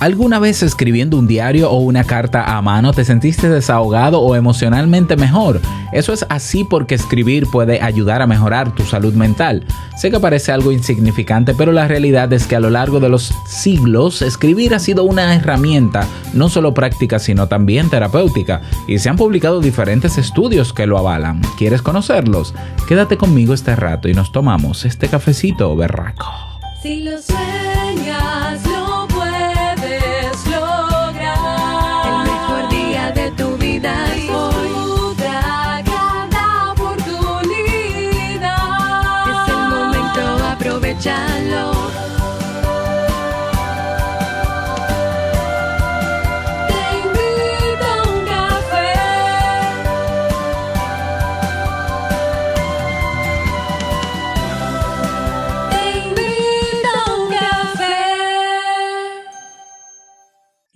¿Alguna vez escribiendo un diario o una carta a mano te sentiste desahogado o emocionalmente mejor? Eso es así porque escribir puede ayudar a mejorar tu salud mental. Sé que parece algo insignificante, pero la realidad es que a lo largo de los siglos escribir ha sido una herramienta no solo práctica sino también terapéutica y se han publicado diferentes estudios que lo avalan. ¿Quieres conocerlos? Quédate conmigo este rato y nos tomamos este cafecito berraco. Si lo sueñas,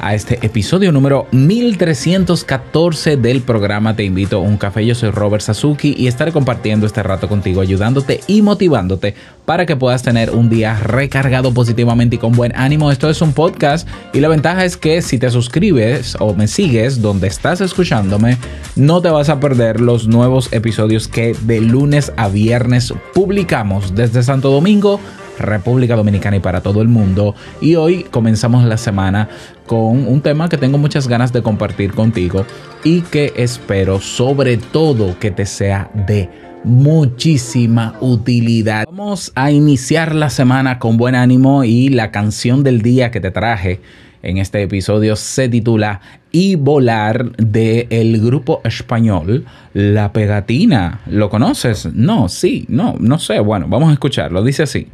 a este episodio número 1314 del programa Te invito a un café. Yo soy Robert Sasuki y estaré compartiendo este rato contigo, ayudándote y motivándote para que puedas tener un día recargado positivamente y con buen ánimo. Esto es un podcast y la ventaja es que si te suscribes o me sigues donde estás escuchándome, no te vas a perder los nuevos episodios que de lunes a viernes publicamos desde Santo Domingo República Dominicana y para todo el mundo. Y hoy comenzamos la semana con un tema que tengo muchas ganas de compartir contigo y que espero sobre todo que te sea de muchísima utilidad. Vamos a iniciar la semana con buen ánimo y la canción del día que te traje en este episodio se titula Y volar de el grupo español La Pegatina. ¿Lo conoces? No, sí, no, no sé. Bueno, vamos a escucharlo. Dice así.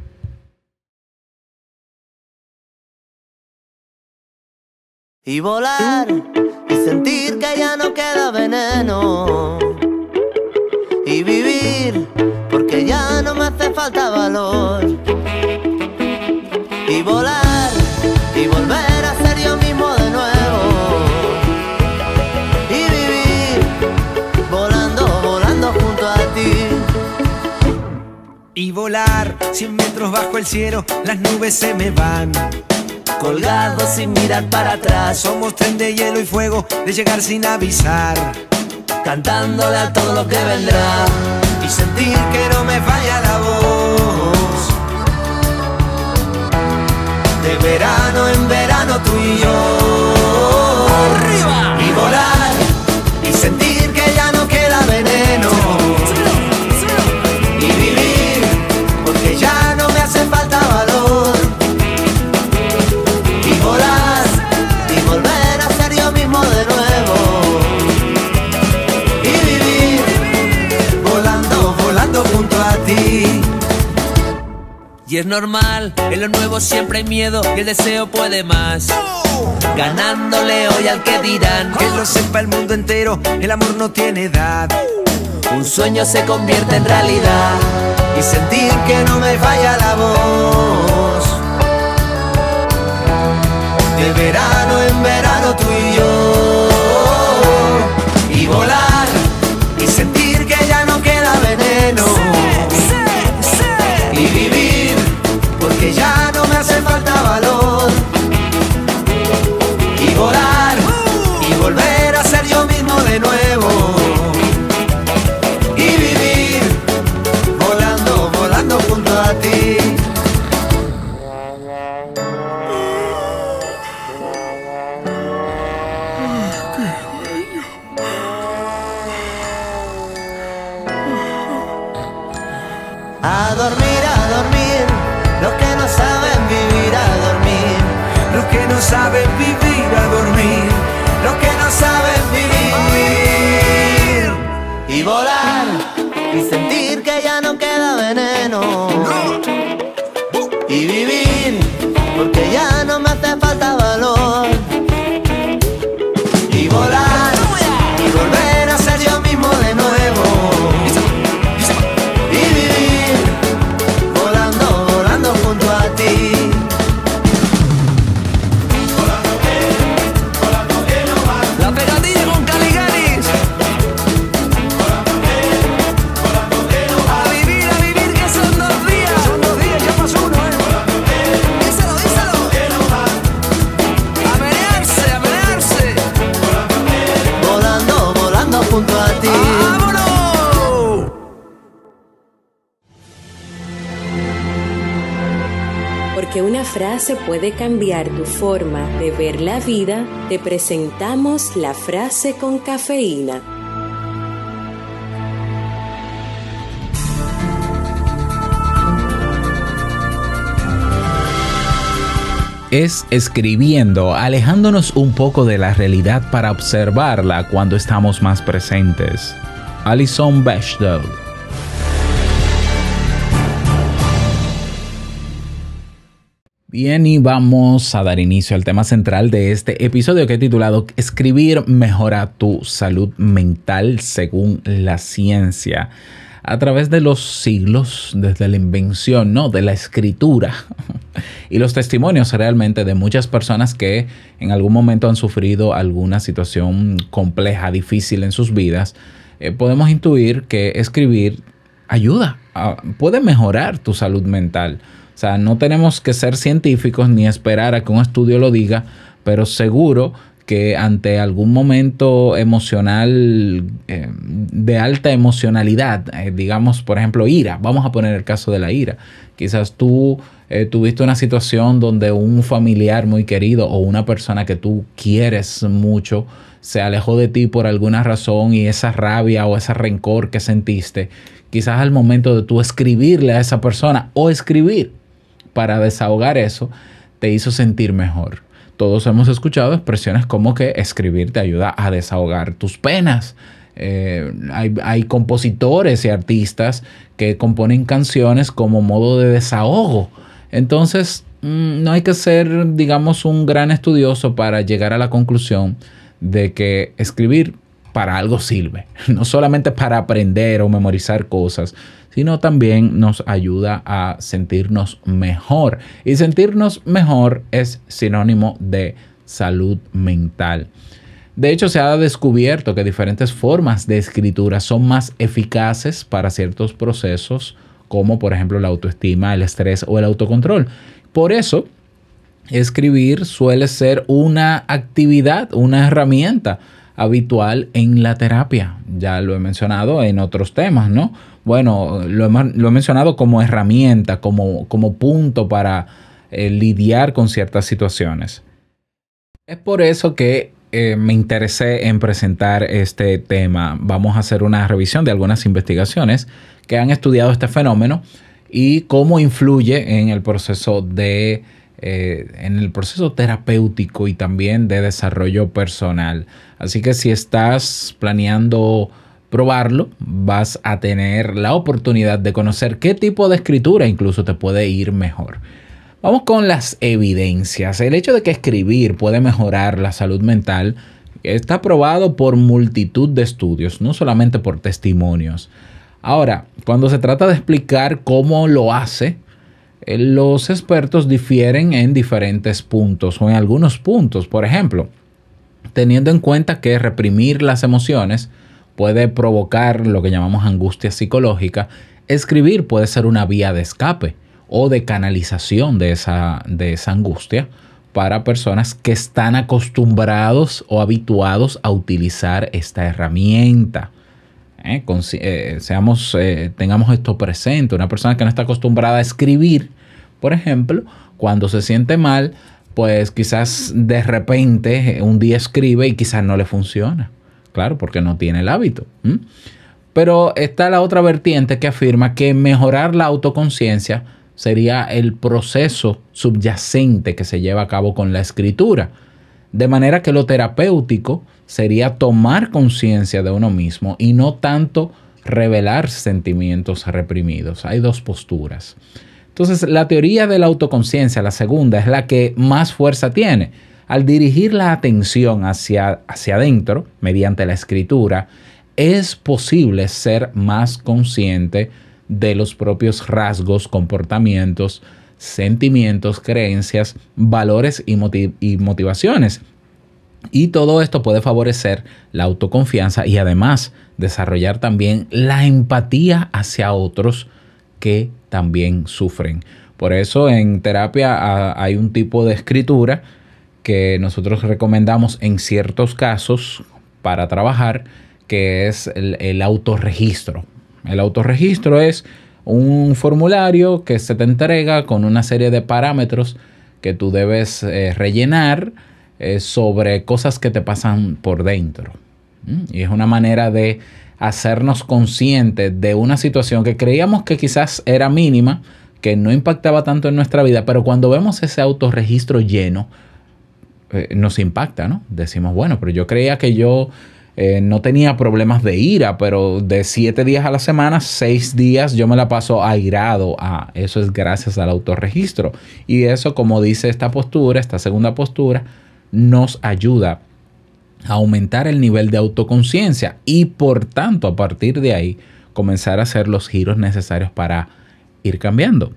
Y volar y sentir que ya no queda veneno y vivir porque ya no me hace falta valor y volar y volver a ser yo mismo de nuevo y vivir volando volando junto a ti y volar 100 metros bajo el cielo, las nubes se me van. Colgado sin mirar para atrás Somos tren de hielo y fuego, de llegar sin avisar. cantándole a todo lo que vendrá Y sentir que no me falla la voz. De verano en verano tú y yo. Arriba. Y volar ti. Y es normal, en lo nuevo siempre hay miedo y el deseo puede más. Ganándole hoy al que dirán. Que lo sepa el mundo entero, el amor no tiene edad. un sueño se convierte en realidad Y sentir que no me falla la voz. De verano en verano tú y yo. Y volar ti. Frase puede cambiar tu forma de ver la vida, te presentamos la frase con cafeína. es escribiendo, alejándonos un poco de la realidad para observarla cuando estamos más presentes. Alison Bechdel. Bien, y vamos a dar inicio al tema central de este episodio que he titulado Escribir mejora tu salud mental según la ciencia a través de los siglos, desde la invención, ¿no? De la escritura y los testimonios realmente de muchas personas que en algún momento han sufrido alguna situación compleja, difícil en sus vidas, eh, podemos intuir que escribir ayuda, puede mejorar tu salud mental. O sea, no tenemos que ser científicos ni esperar a que un estudio lo diga, pero seguro que ante algún momento emocional eh, de alta emocionalidad, eh, digamos por ejemplo ira, vamos a poner el caso de la ira, quizás tú eh, tuviste una situación donde un familiar muy querido o una persona que tú quieres mucho se alejó de ti por alguna razón y esa rabia o ese rencor que sentiste, quizás al momento de tú escribirle a esa persona o escribir para desahogar eso, te hizo sentir mejor todos hemos escuchado expresiones como que escribir te ayuda a desahogar tus penas. Eh, hay, compositores y artistas que componen canciones como modo de desahogo. Entonces, mm, no hay que ser, digamos, un gran estudioso para llegar a la conclusión de que escribir para algo sirve. No solamente para aprender o memorizar cosas, sino también nos ayuda a sentirnos mejor. Y sentirnos mejor es sinónimo de salud mental. De hecho, se ha descubierto que diferentes formas de escritura son más eficaces para ciertos procesos, como por ejemplo la autoestima, el estrés o el autocontrol. Por eso, escribir suele ser una actividad, una herramienta habitual en la terapia. Ya lo he mencionado en otros temas, ¿no? bueno, lo he, mencionado como herramienta, como, como punto para eh, lidiar con ciertas situaciones. Es por eso que eh, me interesé en presentar este tema. Vamos a hacer una revisión de algunas investigaciones que han estudiado este fenómeno y cómo influye en el proceso de eh, en el proceso terapéutico y también de desarrollo personal. Así que si estás planeando probarlo, vas a tener la oportunidad de conocer qué tipo de escritura incluso te puede ir mejor. Vamos con las evidencias. El hecho de que escribir puede mejorar la salud mental está probado por multitud de estudios, no solamente por testimonios. Ahora, cuando se trata de explicar cómo lo hace, los expertos difieren en diferentes puntos o en algunos puntos. Por ejemplo, teniendo en cuenta que reprimir las emociones puede provocar lo que llamamos angustia psicológica, escribir puede ser una vía de escape o de canalización de esa, de esa angustia para personas que están acostumbrados o habituados a utilizar esta herramienta. Eh, eh, seamos, eh, tengamos esto presente. Una persona que no está acostumbrada a escribir, por ejemplo, cuando se siente mal, pues quizás de repente un día escribe y quizás no le funciona. Claro, porque no tiene el hábito. Pero está la otra vertiente que afirma que mejorar la autoconciencia sería el proceso subyacente que se lleva a cabo con la escritura. De manera que lo terapéutico sería tomar conciencia de uno mismo y no tanto revelar sentimientos reprimidos. Hay dos posturas. Entonces, la teoría de la autoconciencia, la segunda, es la que más fuerza tiene al dirigir la atención hacia, hacia adentro, mediante la escritura, es posible ser más consciente de los propios rasgos, comportamientos, sentimientos, creencias, valores y, y, motivaciones. Y todo esto puede favorecer la autoconfianza y además desarrollar también la empatía hacia otros que también sufren. Por eso en terapia ah, hay un tipo de escritura que nosotros recomendamos en ciertos casos para trabajar, que es el, autorregistro. El autorregistro es un formulario que se te entrega con una serie de parámetros que tú debes eh, rellenar eh, sobre cosas que te pasan por dentro. Y es una manera de hacernos conscientes de una situación que creíamos que quizás era mínima, que no impactaba tanto en nuestra vida, pero cuando vemos ese autorregistro lleno, eh, nos impacta, ¿no? Decimos, bueno, pero yo creía que yo eh, no tenía problemas de ira, pero de siete días a la semana, seis días yo me la paso airado. Ah, eso es gracias al autorregistro. Y eso, como dice esta postura, esta segunda postura, nos ayuda aumentar el nivel de autoconciencia y por tanto a partir de ahí comenzar a hacer los giros necesarios para ir cambiando.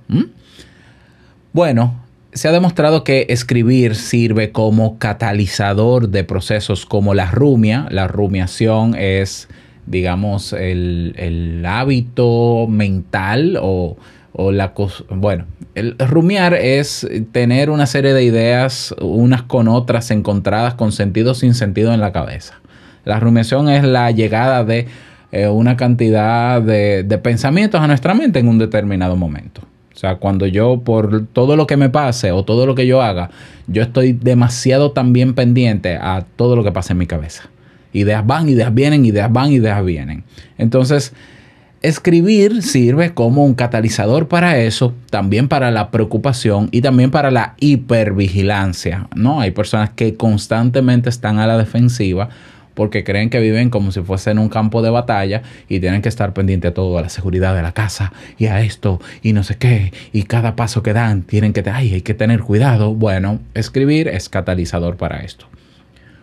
Bueno, se ha demostrado que escribir sirve como catalizador de procesos como la rumia. La rumiación es, digamos, el, el hábito mental o, o la cosa. Bueno, el rumiar es tener una serie de ideas unas con otras encontradas con sentido sin sentido en la cabeza. La rumiación es la llegada de eh, una cantidad de, de pensamientos a nuestra mente en un determinado momento. O sea, cuando yo por todo lo que me pase o todo lo que yo haga, yo estoy demasiado también pendiente a todo lo que pasa en mi cabeza. Ideas van, ideas vienen, ideas van, ideas vienen. Entonces, escribir sirve como un catalizador para eso, también para la preocupación y también para la hipervigilancia, ¿no? Hay personas que constantemente están a la defensiva porque creen que viven como si fuesen un campo de batalla y tienen que estar pendiente a todo, a la seguridad de la casa y a esto y no sé qué, y cada paso que dan tienen que, ay, hay que tener cuidado. Bueno, escribir es catalizador para esto.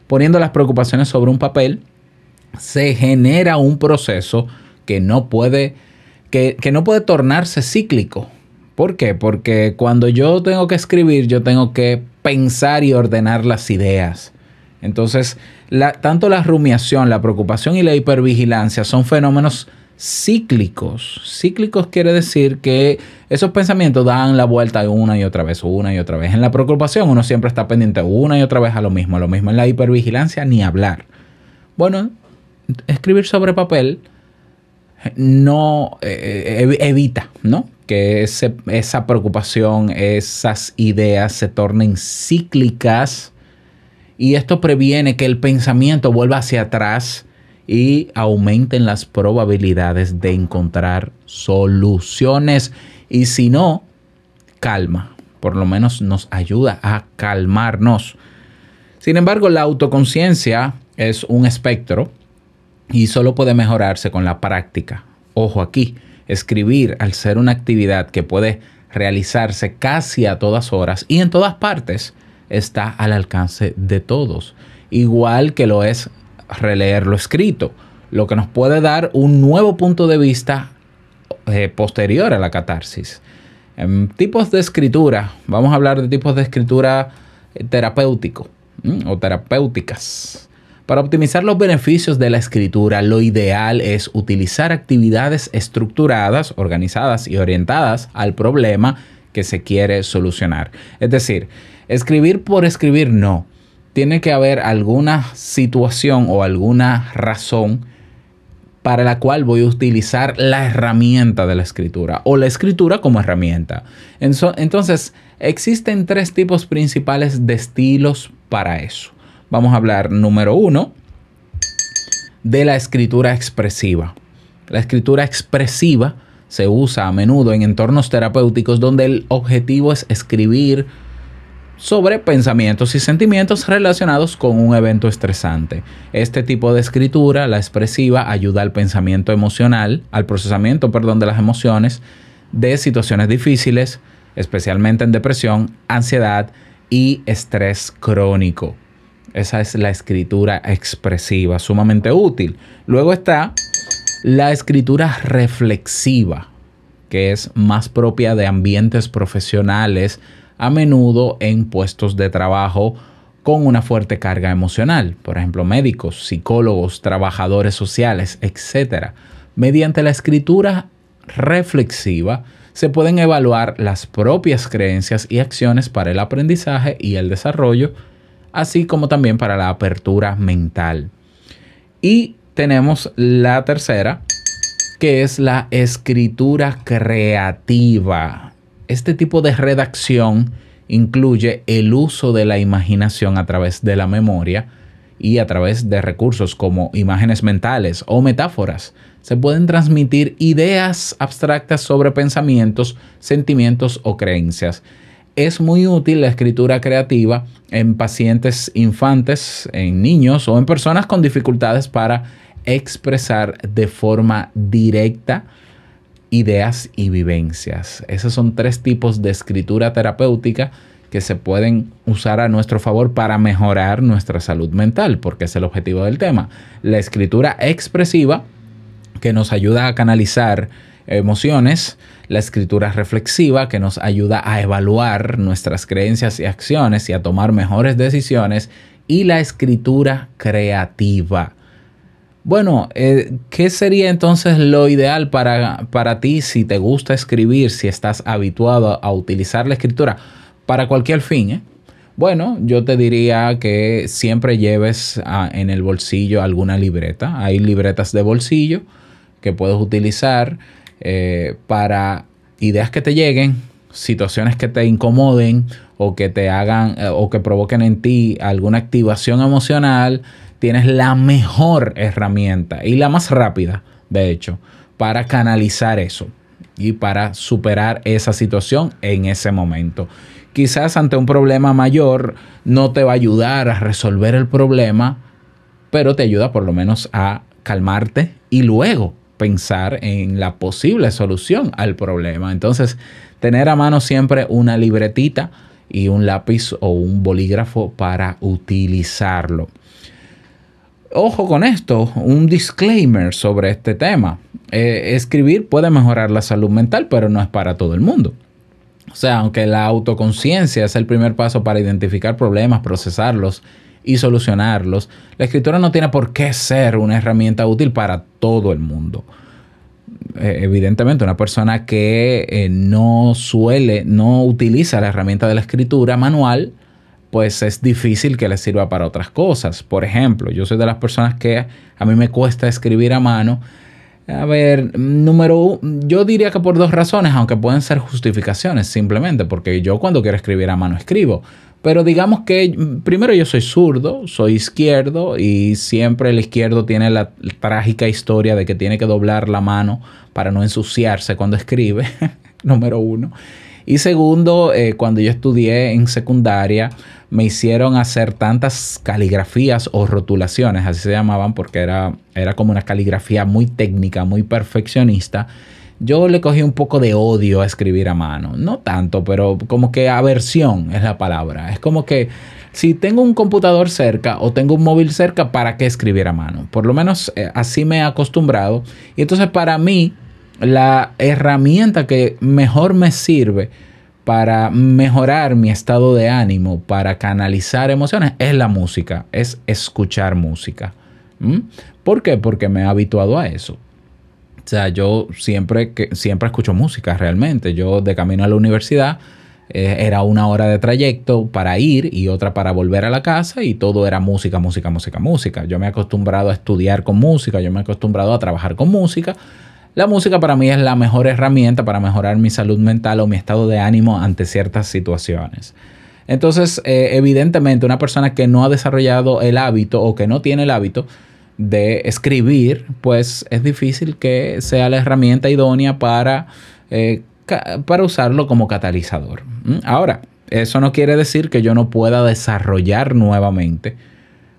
Poniendo las preocupaciones sobre un papel, se genera un proceso que no puede, que, que no puede tornarse cíclico. ¿Por qué? Porque cuando yo tengo que escribir, yo tengo que pensar y ordenar las ideas. Entonces, tanto la rumiación, la preocupación y la hipervigilancia son fenómenos cíclicos. Cíclicos quiere decir que esos pensamientos dan la vuelta una y otra vez, una y otra vez. En la preocupación uno siempre está pendiente una y otra vez a lo mismo, lo mismo en la hipervigilancia ni hablar. Bueno, escribir sobre papel no eh, ev- evita, ¿no? Que esa preocupación, esas ideas se tornen cíclicas y esto previene que el pensamiento vuelva hacia atrás y aumenten las probabilidades de encontrar soluciones. Y si no, calma. Por lo menos nos ayuda a calmarnos. Sin embargo, la autoconciencia es un espectro y solo puede mejorarse con la práctica. Ojo aquí, escribir al ser una actividad que puede realizarse casi a todas horas y en todas partes, está al alcance de todos. Igual que lo es releer lo escrito, lo que nos puede dar un nuevo punto de vista eh, posterior a la catarsis. En tipos de escritura, vamos a hablar de tipos de escritura eh, terapéutico o terapéuticas. Para optimizar los beneficios de la escritura, lo ideal es utilizar actividades estructuradas, organizadas y orientadas al problema que se quiere solucionar. Es decir, escribir por escribir no. Tiene que haber alguna situación o alguna razón para la cual voy a utilizar la herramienta de la escritura o la escritura como herramienta. Entonces, existen tres tipos principales de estilos para eso. Vamos a hablar número uno de la escritura expresiva. La escritura expresiva se usa a menudo en entornos terapéuticos donde el objetivo es escribir sobre pensamientos y sentimientos relacionados con un evento estresante. Este tipo de escritura, la expresiva, ayuda al pensamiento emocional, al procesamiento, perdón, de las emociones de situaciones difíciles, especialmente en depresión, ansiedad y estrés crónico. Esa es la escritura expresiva, sumamente útil. Luego está la escritura reflexiva, que es más propia de ambientes profesionales, a menudo en puestos de trabajo con una fuerte carga emocional, por ejemplo, médicos, psicólogos, trabajadores sociales, etc. Mediante la escritura reflexiva se pueden evaluar las propias creencias y acciones para el aprendizaje y el desarrollo, así como también para la apertura mental. Y tenemos la tercera, que es la escritura creativa. Este tipo de redacción incluye el uso de la imaginación a través de la memoria y a través de recursos como imágenes mentales o metáforas. Se pueden transmitir ideas abstractas sobre pensamientos, sentimientos o creencias. Es muy útil la escritura creativa en pacientes infantes, en niños o en personas con dificultades para expresar de forma directa ideas y vivencias. Esos son tres tipos de escritura terapéutica que se pueden usar a nuestro favor para mejorar nuestra salud mental, porque es el objetivo del tema. La escritura expresiva, que nos ayuda a canalizar emociones, la escritura reflexiva, que nos ayuda a evaluar nuestras creencias y acciones y a tomar mejores decisiones, y la escritura creativa. Bueno, eh, ¿qué sería entonces lo ideal para, para ti si te gusta escribir, si estás habituado a utilizar la escritura? para cualquier fin. ¿eh? Bueno, yo te diría que siempre lleves ah, en el bolsillo alguna libreta. Hay libretas de bolsillo que puedes utilizar eh, para ideas que te lleguen, situaciones que te incomoden o que te hagan eh, o que provoquen en ti alguna activación emocional. Tienes la mejor herramienta y la más rápida, de hecho, para canalizar eso y para superar esa situación en ese momento quizás ante un problema mayor no te va a ayudar a resolver el problema, pero te ayuda por lo menos a calmarte y luego pensar en la posible solución al problema. Entonces, tener a mano siempre una libretita y un lápiz o un bolígrafo para utilizarlo. Ojo con esto, un disclaimer sobre este tema. Eh, escribir puede mejorar la salud mental, pero no es para todo el mundo. O sea, aunque la autoconciencia es el primer paso para identificar problemas, procesarlos y solucionarlos, la escritura no tiene por qué ser una herramienta útil para todo el mundo. Eh, evidentemente, una persona que eh, no suele, no utiliza la herramienta de la escritura manual, pues es difícil que le sirva para otras cosas. Por ejemplo, yo soy de las personas que a mí me cuesta escribir a mano a ver, número uno, yo diría que por dos razones, aunque pueden ser justificaciones simplemente, porque yo cuando quiero escribir a mano escribo. Pero digamos que primero yo soy zurdo, soy izquierdo y siempre el izquierdo tiene la trágica historia de que tiene que doblar la mano para no ensuciarse cuando escribe, número uno. Y segundo, eh, cuando yo estudié en secundaria, me hicieron hacer tantas caligrafías o rotulaciones, así se llamaban, porque era, era como una caligrafía muy técnica, muy perfeccionista. Yo le cogí un poco de odio a escribir a mano. No tanto, pero como que aversión es la palabra. Es como que si tengo un computador cerca o tengo un móvil cerca, ¿para qué escribir a mano? Por lo menos eh, así me he acostumbrado. Y entonces para mí, la herramienta que mejor me sirve para mejorar mi estado de ánimo, para canalizar emociones, es la música, es escuchar música. ¿Por qué? Porque me he habituado a eso. O sea, yo siempre, que, siempre escucho música realmente. Yo de camino a la universidad eh, era una hora de trayecto para ir y otra para volver a la casa y todo era música, música, música, música. Yo me he acostumbrado a estudiar con música, yo me he acostumbrado a trabajar con música la música para mí es la mejor herramienta para mejorar mi salud mental o mi estado de ánimo ante ciertas situaciones. Entonces, eh, evidentemente, una persona que no ha desarrollado el hábito o que no tiene el hábito de escribir, pues es difícil que sea la herramienta idónea para, eh, para usarlo como catalizador. Ahora, eso no quiere decir que yo no pueda desarrollar nuevamente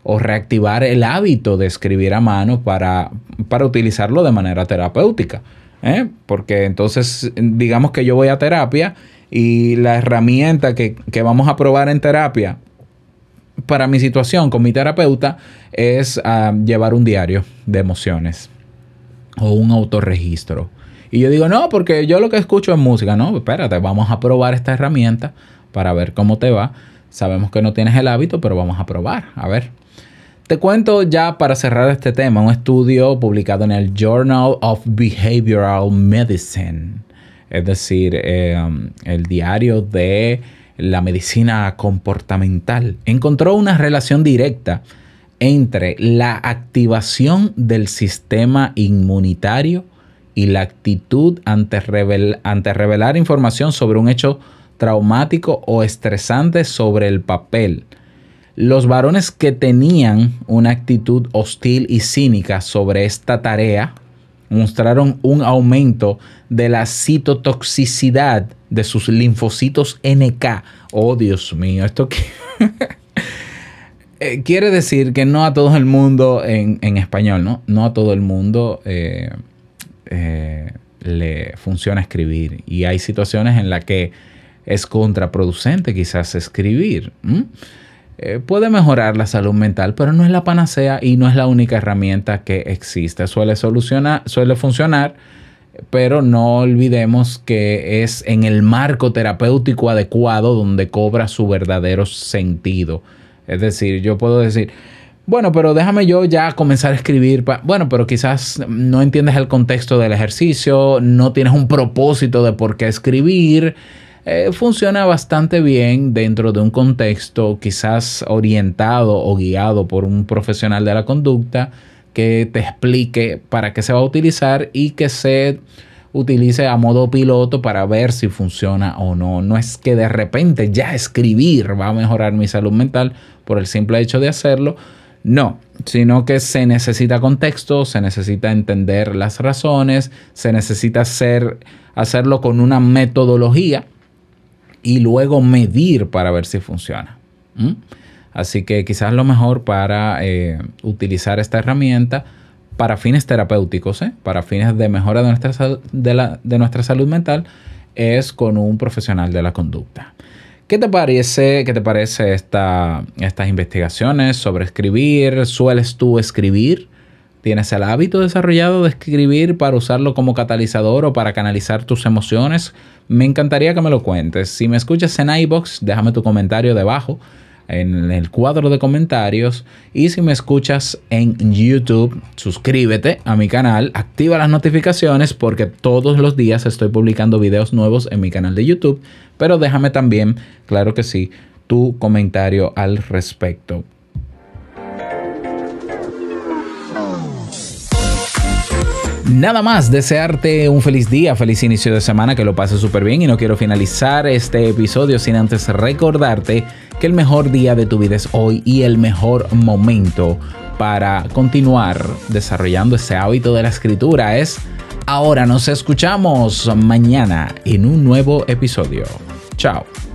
o reactivar el hábito de escribir a mano para, para utilizarlo de manera terapéutica. ¿eh? Porque entonces, digamos que yo voy a terapia y la herramienta que, vamos a probar en terapia para mi situación con mi terapeuta es ah, llevar un diario de emociones o un autorregistro. Y yo digo, no, porque yo lo que escucho es música. No, espérate, vamos a probar esta herramienta para ver cómo te va. Sabemos que no tienes el hábito, pero vamos a probar. A ver. Te cuento ya para cerrar este tema un estudio publicado en el Journal of Behavioral Medicine, es decir, em, el diario de la medicina comportamental. Encontró una relación directa entre la activación del sistema inmunitario y la actitud ante, revel- ante revelar información sobre un hecho traumático o estresante sobre el papel. Los varones que tenían una actitud hostil y cínica sobre esta tarea mostraron un aumento de la citotoxicidad de sus linfocitos NK. Oh, Dios mío, esto. Eh, quiere decir que no a todo el mundo en, español, ¿no? No a todo el mundo eh, eh, le funciona escribir. Y hay situaciones en las que es contraproducente quizás escribir. Eh, puede mejorar la salud mental, pero no es la panacea y no es la única herramienta que existe. Suele solucionar, suele funcionar, pero no olvidemos que es en el marco terapéutico adecuado donde cobra su verdadero sentido. Es decir, yo puedo decir, bueno, pero déjame yo ya comenzar a escribir. pa-". Bueno, pero quizás no entiendes el contexto del ejercicio, no tienes un propósito de por qué escribir. Eh, funciona bastante bien dentro de un contexto quizás orientado o guiado por un profesional de la conducta que te explique para qué se va a utilizar y que se utilice a modo piloto para ver si funciona o no. No es que de repente ya escribir va a mejorar mi salud mental por el simple hecho de hacerlo. No, sino que se necesita contexto, se necesita entender las razones, se necesita hacer, hacerlo con una metodología y luego medir para ver si funciona. Así que quizás lo mejor para eh, utilizar esta herramienta para fines terapéuticos, ¿eh? para fines de mejora de nuestra, de, la- de nuestra salud mental, es con un profesional de la conducta. ¿Qué te parece, qué te parece esta, estas investigaciones sobre escribir? ¿Sueles tú escribir? ¿Tienes el hábito desarrollado de escribir para usarlo como catalizador o para canalizar tus emociones? Me encantaría que me lo cuentes. Si me escuchas en iBox, déjame tu comentario debajo en el cuadro de comentarios. Y si me escuchas en YouTube, suscríbete a mi canal, activa las notificaciones porque todos los días estoy publicando videos nuevos en mi canal de YouTube. Pero déjame también, claro que sí, tu comentario al respecto. Nada más, desearte un feliz día, feliz inicio de semana, que lo pases súper bien y no quiero finalizar este episodio sin antes recordarte que el mejor día de tu vida es hoy y el mejor momento para continuar desarrollando ese hábito de la escritura es ahora. Nos escuchamos mañana en un nuevo episodio. Chao.